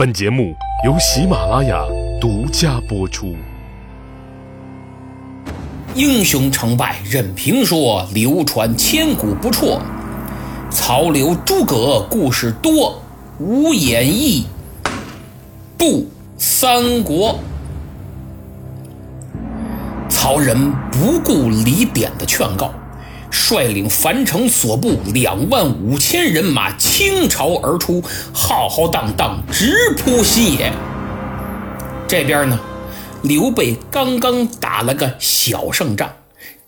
本节目由喜马拉雅独家播出。英雄成败任评说，流传千古不辍。曹刘诸葛故事多，无演义不三国。曹仁不顾李典的劝告。率领樊城所部两万五千人马倾巢而出，浩浩荡荡直扑新野。这边呢，刘备刚刚打了个小胜仗，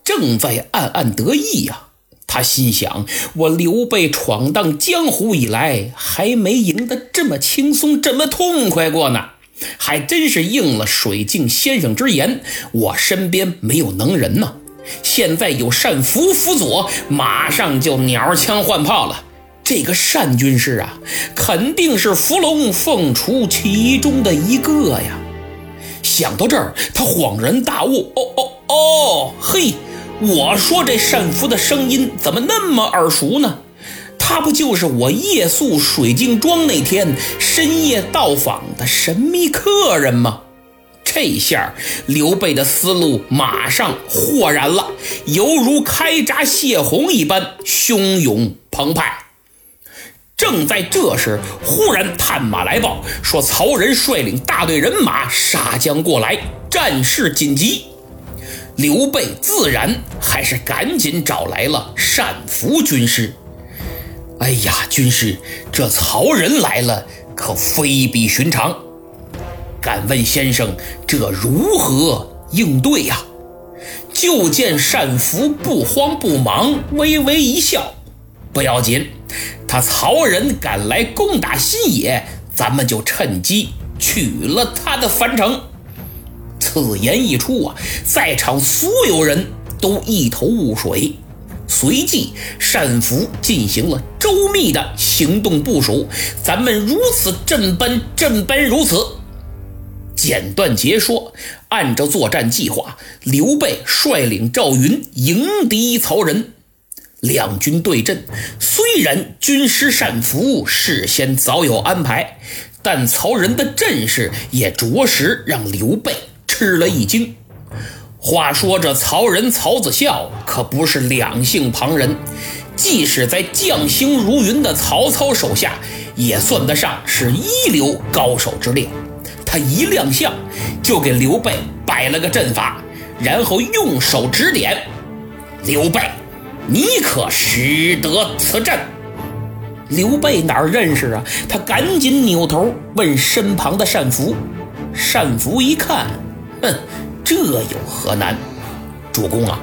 正在暗暗得意呀。他心想：我刘备闯荡江湖以来，还没赢得这么轻松、这么痛快过呢。还真是应了水镜先生之言，我身边没有能人呢。现在有单福辅佐，马上就鸟枪换炮了。这个单军师啊，肯定是伏龙凤雏其中的一个呀。想到这儿，他恍然大悟：哦哦哦，嘿，我说这单福的声音怎么那么耳熟呢？他不就是我夜宿水晶庄那天深夜到访的神秘客人吗？这下刘备的思路马上豁然了，犹如开闸泄洪一般汹涌澎湃。正在这时，忽然探马来报说，曹仁率领大队人马杀将过来，战事紧急。刘备自然还是赶紧找来了单福军师。哎呀，军师，这曹仁来了，可非比寻常。敢问先生，这如何应对呀？就见单福不慌不忙，微微一笑：“不要紧，他曹仁赶来攻打新野，咱们就趁机取了他的樊城。”此言一出啊，在场所有人都一头雾水。随即，单福进行了周密的行动部署：“咱们如此这般，这般如此。”简短截说，按照作战计划，刘备率领赵云迎敌曹仁。两军对阵，虽然军师单福事先早有安排，但曹仁的阵势也着实让刘备吃了一惊。话说这曹仁曹子孝可不是两性旁人，即使在将星如云的曹操手下，也算得上是一流高手之列。他一亮相，就给刘备摆了个阵法，然后用手指点刘备：“你可识得此阵？”刘备哪认识啊？他赶紧扭头问身旁的单福。单福一看，哼，这有何难？主公啊，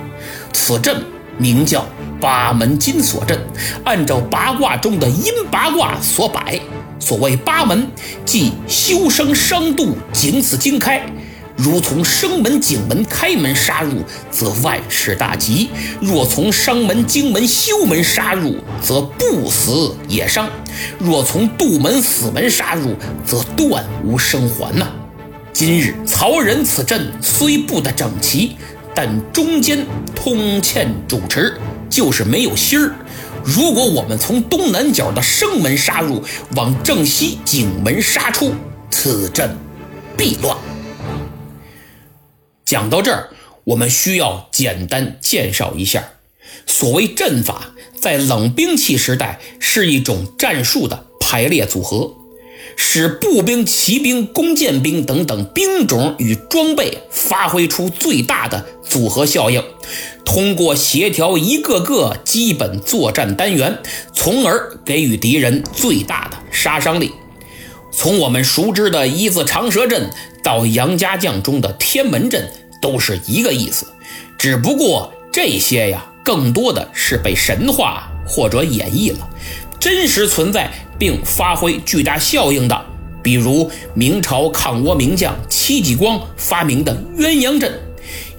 此阵名叫八门金锁阵，按照八卦中的阴八卦所摆。所谓八门，即修生伤度，仅此经开。如从生门、景门、开门杀入，则万事大吉；若从伤门、经门、修门杀入，则不死也伤；若从杜门、死门杀入，则断无生还呐。今日曹仁此阵虽布得整齐，但中间通欠主持，就是没有心儿。如果我们从东南角的生门杀入，往正西景门杀出，此阵必乱。讲到这儿，我们需要简单介绍一下，所谓阵法，在冷兵器时代是一种战术的排列组合。使步兵、骑兵、弓箭兵等等兵种与装备发挥出最大的组合效应，通过协调一个个基本作战单元，从而给予敌人最大的杀伤力。从我们熟知的一字长蛇阵到杨家将中的天门阵，都是一个意思，只不过这些呀，更多的是被神话或者演绎了。真实存在并发挥巨大效应的，比如明朝抗倭名将戚继光发明的鸳鸯阵，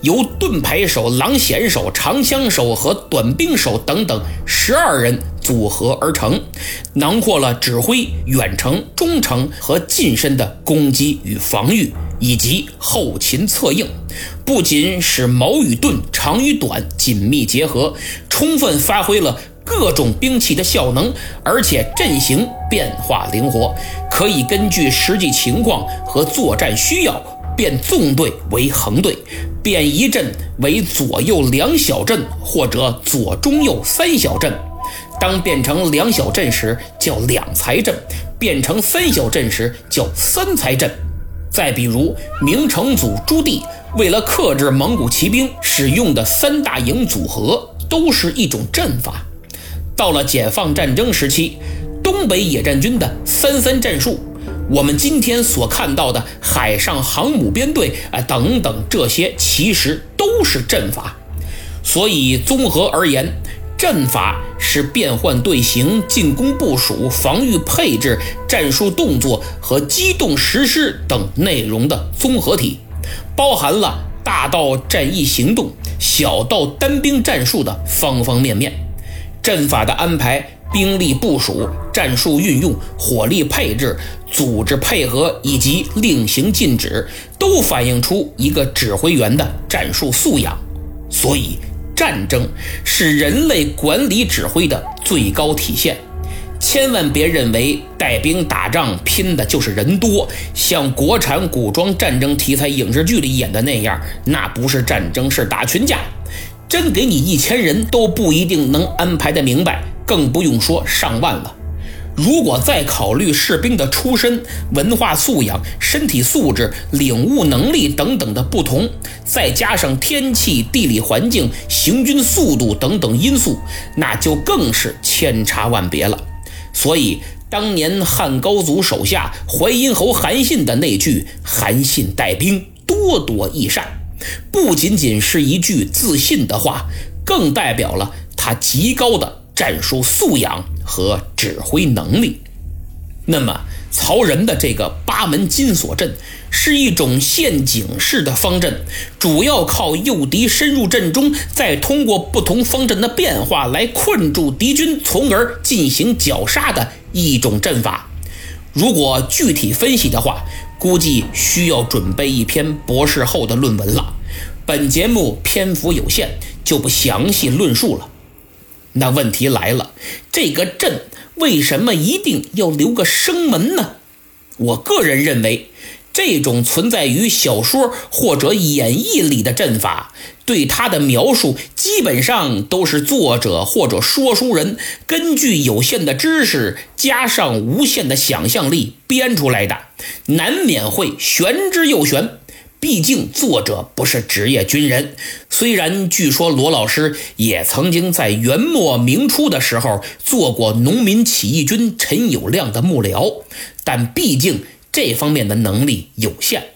由盾牌手、狼弦手、长枪手和短兵手等等十二人组合而成，囊括了指挥、远程、中程和近身的攻击与防御，以及后勤策应。不仅使矛与盾、长与短紧密结合，充分发挥了。各种兵器的效能，而且阵型变化灵活，可以根据实际情况和作战需要变纵队为横队，变一阵为左右两小阵或者左中右三小阵。当变成两小阵时叫两才阵，变成三小阵时叫三才阵。再比如明成祖朱棣为了克制蒙古骑兵使用的三大营组合，都是一种阵法。到了解放战争时期，东北野战军的三三战术，我们今天所看到的海上航母编队啊等等，这些其实都是阵法。所以综合而言。阵法是变换队形、进攻部署、防御配置、战术动作和机动实施等内容的综合体，包含了大到战役行动、小到单兵战术的方方面面。阵法的安排、兵力部署、战术运用、火力配置、组织配合以及令行禁止，都反映出一个指挥员的战术素养。所以。战争是人类管理指挥的最高体现，千万别认为带兵打仗拼的就是人多，像国产古装战争题材影视剧里演的那样，那不是战争，是打群架。真给你一千人都不一定能安排得明白，更不用说上万了。如果再考虑士兵的出身、文化素养、身体素质、领悟能力等等的不同，再加上天气、地理环境、行军速度等等因素，那就更是千差万别了。所以，当年汉高祖手下淮阴侯韩信的那句“韩信带兵多多益善”，不仅仅是一句自信的话，更代表了他极高的战术素养。和指挥能力。那么，曹仁的这个八门金锁阵是一种陷阱式的方阵，主要靠诱敌深入阵中，再通过不同方阵的变化来困住敌军，从而进行绞杀的一种阵法。如果具体分析的话，估计需要准备一篇博士后的论文了。本节目篇幅有限，就不详细论述了。那问题来了，这个阵为什么一定要留个生门呢？我个人认为，这种存在于小说或者演绎里的阵法，对它的描述基本上都是作者或者说书人根据有限的知识加上无限的想象力编出来的，难免会玄之又玄。毕竟作者不是职业军人，虽然据说罗老师也曾经在元末明初的时候做过农民起义军陈友谅的幕僚，但毕竟这方面的能力有限。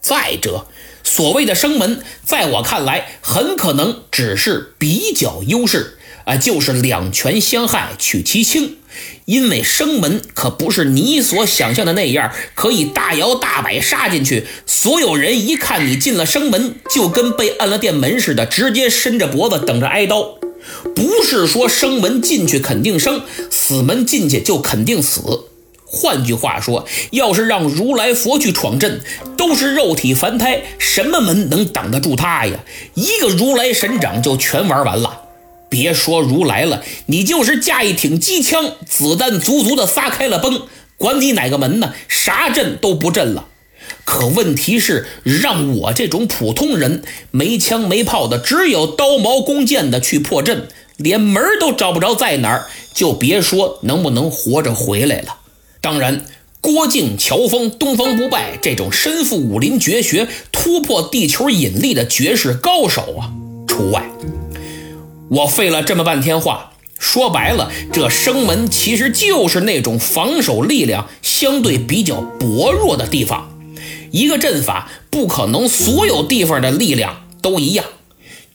再者，所谓的生门，在我看来很可能只是比较优势啊，就是两权相害取其轻。因为生门可不是你所想象的那样，可以大摇大摆杀进去。所有人一看你进了生门，就跟被按了电门似的，直接伸着脖子等着挨刀。不是说生门进去肯定生，死门进去就肯定死。换句话说，要是让如来佛去闯阵，都是肉体凡胎，什么门能挡得住他呀？一个如来神掌就全玩完了。别说如来了，你就是架一挺机枪，子弹足足的撒开了崩，管你哪个门呢？啥阵都不震了。可问题是，让我这种普通人没枪没炮的，只有刀矛弓箭的去破阵，连门都找不着在哪儿，就别说能不能活着回来了。当然，郭靖、乔峰、东方不败这种身负武林绝学、突破地球引力的绝世高手啊，除外。我费了这么半天话，说白了，这生门其实就是那种防守力量相对比较薄弱的地方。一个阵法不可能所有地方的力量都一样，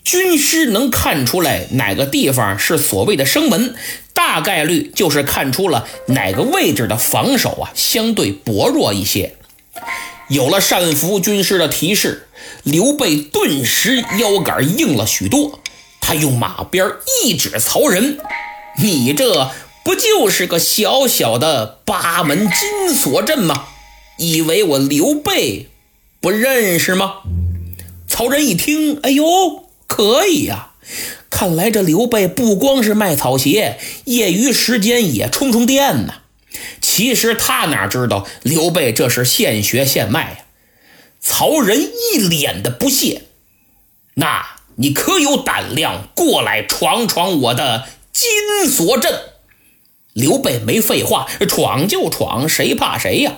军师能看出来哪个地方是所谓的生门，大概率就是看出了哪个位置的防守啊相对薄弱一些。有了单福军师的提示，刘备顿时腰杆硬了许多。他用马鞭一指曹仁：“你这不就是个小小的八门金锁阵吗？以为我刘备不认识吗？”曹仁一听：“哎呦，可以呀！看来这刘备不光是卖草鞋，业余时间也充充电呢。其实他哪知道刘备这是现学现卖呀！曹仁一脸的不屑：“那你可有胆量过来闯闯我的金锁阵？”刘备没废话，闯就闯，谁怕谁呀？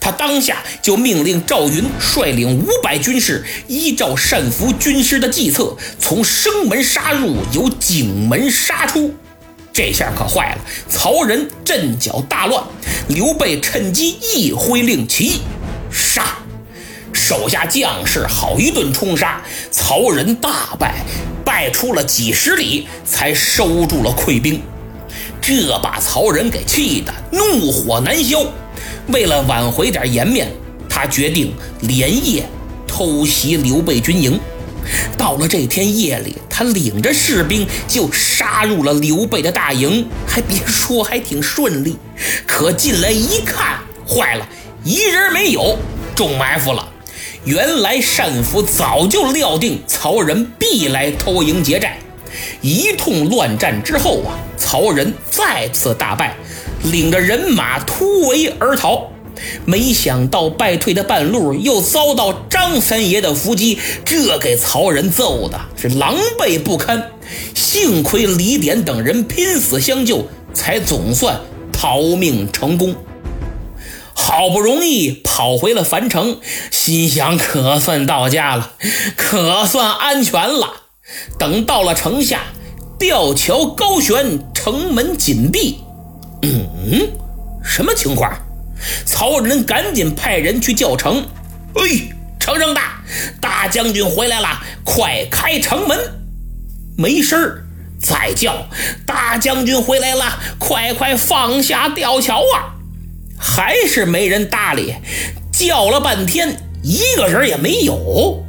他当下就命令赵云率领五百军士，依照单福军师的计策，从生门杀入，由井门杀出。这下可坏了，曹仁阵脚大乱。刘备趁机一挥令旗，杀！手下将士好一顿冲杀，曹仁大败，败出了几十里，才收住了溃兵。这把曹仁给气得怒火难消，为了挽回点颜面，他决定连夜偷袭刘备军营。到了这天夜里，他领着士兵就杀入了刘备的大营。还别说，还挺顺利。可进来一看，坏了，一人没有，中埋伏了。原来单福早就料定曹仁必来偷营劫寨。一通乱战之后啊，曹仁再次大败，领着人马突围而逃。没想到败退的半路，又遭到张三爷的伏击，这给曹仁揍的是狼狈不堪。幸亏李典等人拼死相救，才总算逃命成功。好不容易跑回了樊城，心想可算到家了，可算安全了。等到了城下，吊桥高悬，城门紧闭。嗯，什么情况？曹仁赶紧派人去叫城。哎，城上大，大将军回来了，快开城门！没声儿。再叫，大将军回来了，快快放下吊桥啊！还是没人搭理。叫了半天，一个人也没有。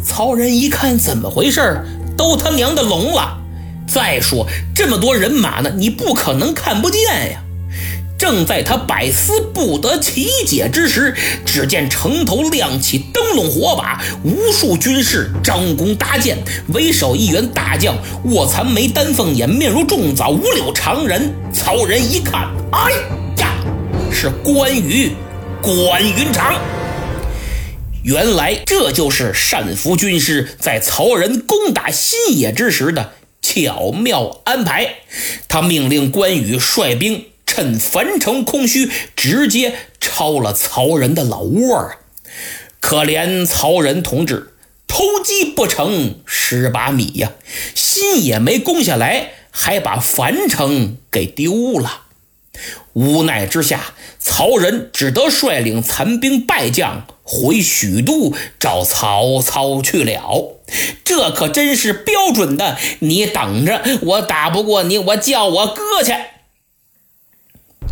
曹仁一看，怎么回事？都他娘的聋了！再说这么多人马呢，你不可能看不见呀！正在他百思不得其解之时，只见城头亮起灯笼火把，无数军士张弓搭箭，为首一员大将卧蚕眉、丹凤眼，面如重枣，五柳长人。曹仁一看，哎呀，是关羽，关云长。原来这就是单福军师在曹仁攻打新野之时的巧妙安排。他命令关羽率兵趁樊城空虚，直接抄了曹仁的老窝啊！可怜曹仁同志，偷鸡不成蚀把米呀，新野没攻下来，还把樊城给丢了。无奈之下，曹仁只得率领残兵败将回许都找曹操去了。这可真是标准的，你等着，我打不过你，我叫我哥去。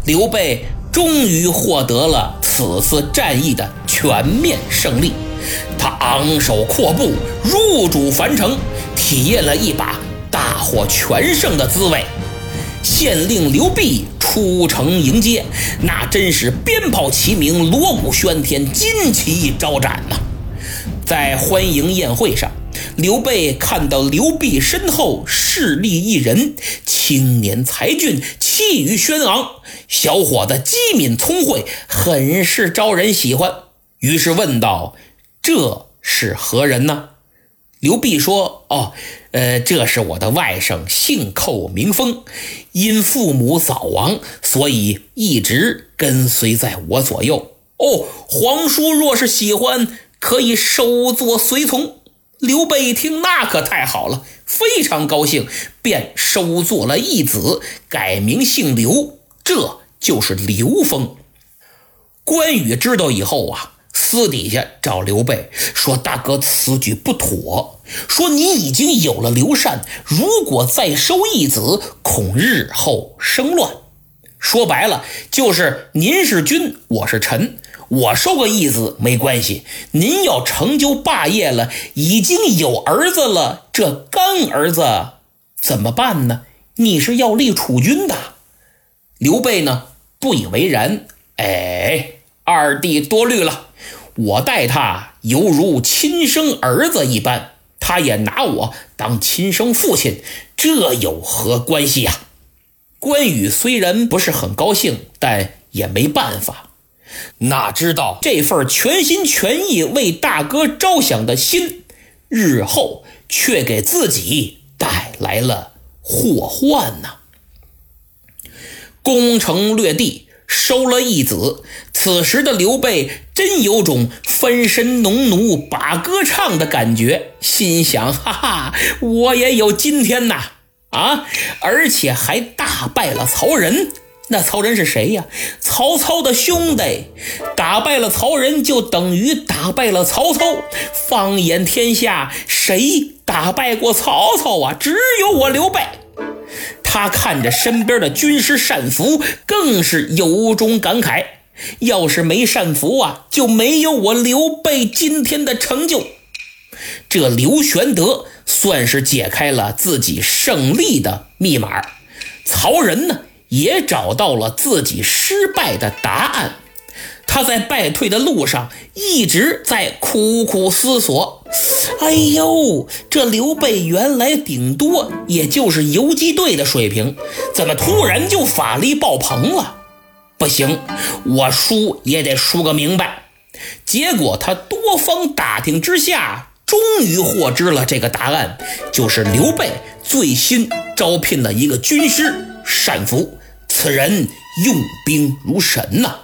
刘备终于获得了此次战役的全面胜利，他昂首阔步入主樊城，体验了一把大获全胜的滋味。县令刘弼出城迎接，那真是鞭炮齐鸣，锣鼓喧天，旌旗招展呐！在欢迎宴会上，刘备看到刘弼身后势力一人，青年才俊，气宇轩昂，小伙子机敏聪慧，很是招人喜欢。于是问道：“这是何人呢？”刘弼说：“哦，呃，这是我的外甥，姓寇名封，因父母早亡，所以一直跟随在我左右。哦，皇叔若是喜欢，可以收作随从。”刘备一听，那可太好了，非常高兴，便收作了义子，改名姓刘，这就是刘封。关羽知道以后啊。私底下找刘备说：“大哥，此举不妥。说你已经有了刘禅，如果再收义子，恐日后生乱。说白了，就是您是君，我是臣，我收个义子没关系。您要成就霸业了，已经有儿子了，这干儿子怎么办呢？你是要立储君的。”刘备呢，不以为然。哎，二弟多虑了。我待他犹如亲生儿子一般，他也拿我当亲生父亲，这有何关系呀？关羽虽然不是很高兴，但也没办法。哪知道这份全心全意为大哥着想的心，日后却给自己带来了祸患呐！攻城略地。收了义子，此时的刘备真有种翻身农奴把歌唱的感觉，心想：哈哈，我也有今天呐！啊，而且还大败了曹仁。那曹仁是谁呀？曹操的兄弟。打败了曹仁，就等于打败了曹操。放眼天下，谁打败过曹操啊？只有我刘备。他看着身边的军师单福，更是由衷感慨：要是没单福啊，就没有我刘备今天的成就。这刘玄德算是解开了自己胜利的密码，曹仁呢，也找到了自己失败的答案。他在败退的路上一直在苦苦思索。哎呦，这刘备原来顶多也就是游击队的水平，怎么突然就法力爆棚了？不行，我输也得输个明白。结果他多方打听之下，终于获知了这个答案，就是刘备最新招聘了一个军师单福，此人用兵如神呐。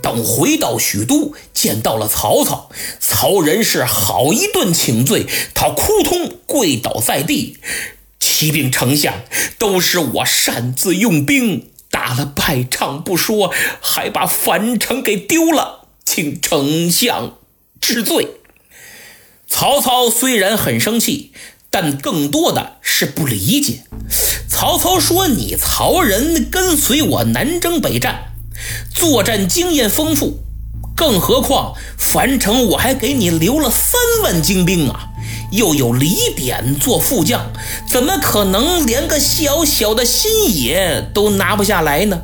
等回到许都，见到了曹操，曹仁是好一顿请罪，他扑通跪倒在地：“启禀丞相，都是我擅自用兵，打了败仗不说，还把樊城给丢了，请丞相治罪。”曹操虽然很生气，但更多的是不理解。曹操说：“你曹仁跟随我南征北战。”作战经验丰富，更何况樊城我还给你留了三万精兵啊，又有李典做副将，怎么可能连个小小的新野都拿不下来呢？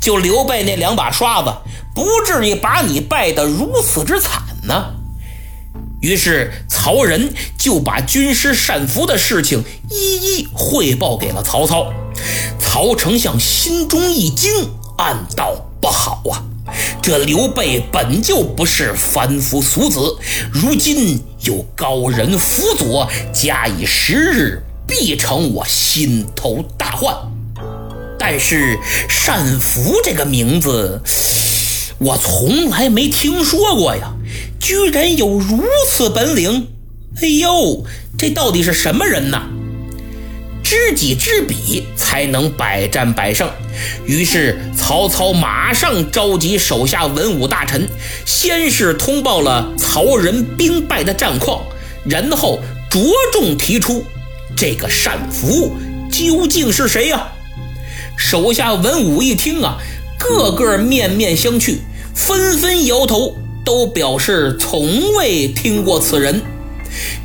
就刘备那两把刷子，不至于把你败得如此之惨呢。于是曹仁就把军师单福的事情一一汇报给了曹操。曹丞相心中一惊，暗道。不好啊！这刘备本就不是凡夫俗子，如今有高人辅佐，假以时日，必成我心头大患。但是单福这个名字，我从来没听说过呀，居然有如此本领！哎呦，这到底是什么人呢？知己知彼，才能百战百胜。于是曹操马上召集手下文武大臣，先是通报了曹仁兵败的战况，然后着重提出这个单福究竟是谁呀？手下文武一听啊，个个面面相觑，纷纷摇头，都表示从未听过此人。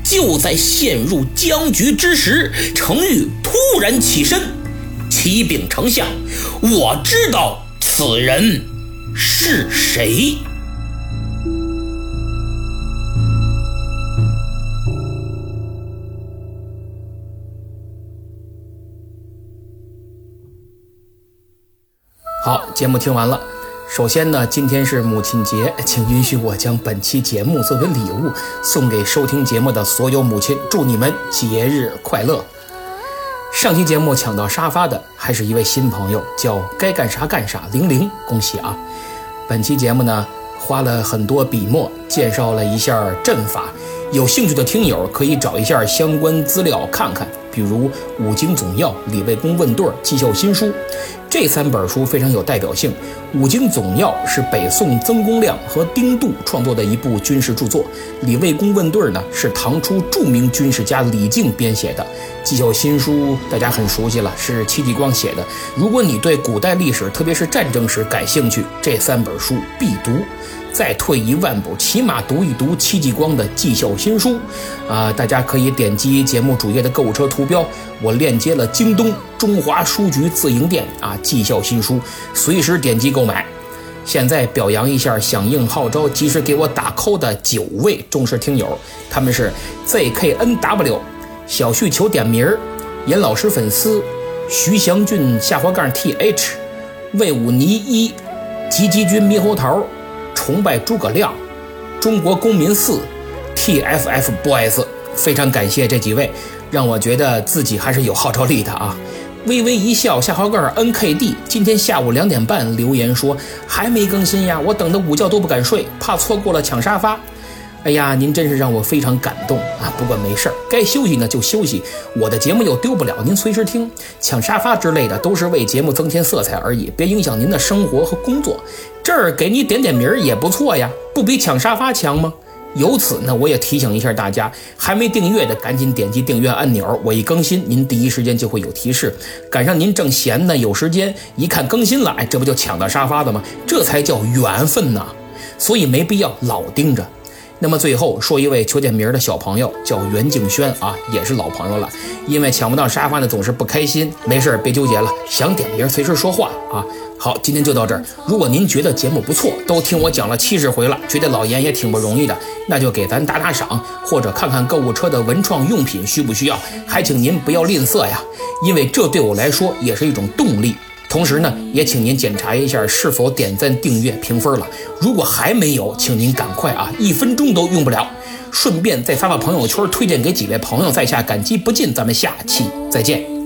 就在陷入僵局之时，程昱突然起身，启禀丞相：“我知道此人是谁。”好，节目听完了。首先呢，今天是母亲节，请允许我将本期节目作为礼物送给收听节目的所有母亲，祝你们节日快乐。上期节目抢到沙发的还是一位新朋友，叫该干啥干啥零零，恭喜啊！本期节目呢，花了很多笔墨介绍了一下阵法，有兴趣的听友可以找一下相关资料看看，比如《武经总要》《李卫公问对》《绩效新书》。这三本书非常有代表性，《武经总要》是北宋曾公亮和丁度创作的一部军事著作，《李卫公问对》呢是唐初著名军事家李靖编写的，《绩效新书》大家很熟悉了，是戚继光写的。如果你对古代历史，特别是战争史感兴趣，这三本书必读。再退一万步，起码读一读戚继光的绩效新书，啊，大家可以点击节目主页的购物车图标，我链接了京东中华书局自营店啊，绩效新书，随时点击购买。现在表扬一下响应号召及时给我打 call 的九位忠实听友，他们是 ZKNW、小旭求点名儿、严老师粉丝、徐祥俊下滑杠 TH、魏武尼一、吉吉君猕猴桃、崇拜诸葛亮、中国公民四、TFF Boys，非常感谢这几位，让我觉得自己还是有号召力的啊。微微一笑，下滑杠 NKD 今天下午两点半留言说还没更新呀，我等的午觉都不敢睡，怕错过了抢沙发。哎呀，您真是让我非常感动啊！不过没事儿，该休息呢就休息，我的节目又丢不了，您随时听。抢沙发之类的都是为节目增添色彩而已，别影响您的生活和工作。这儿给你点点名儿也不错呀，不比抢沙发强吗？由此呢，我也提醒一下大家，还没订阅的赶紧点击订阅按钮，我一更新，您第一时间就会有提示。赶上您正闲呢，有时间一看更新了，哎，这不就抢到沙发的吗？这才叫缘分呐！所以没必要老盯着。那么最后说一位求点名儿的小朋友，叫袁静轩啊，也是老朋友了。因为抢不到沙发呢，总是不开心。没事别纠结了，想点名儿随时说话啊。好，今天就到这儿。如果您觉得节目不错，都听我讲了七十回了，觉得老严也挺不容易的，那就给咱打打赏，或者看看购物车的文创用品需不需要。还请您不要吝啬呀，因为这对我来说也是一种动力。同时呢，也请您检查一下是否点赞、订阅、评分了。如果还没有，请您赶快啊，一分钟都用不了。顺便再发发朋友圈，推荐给几位朋友，在下感激不尽。咱们下期再见。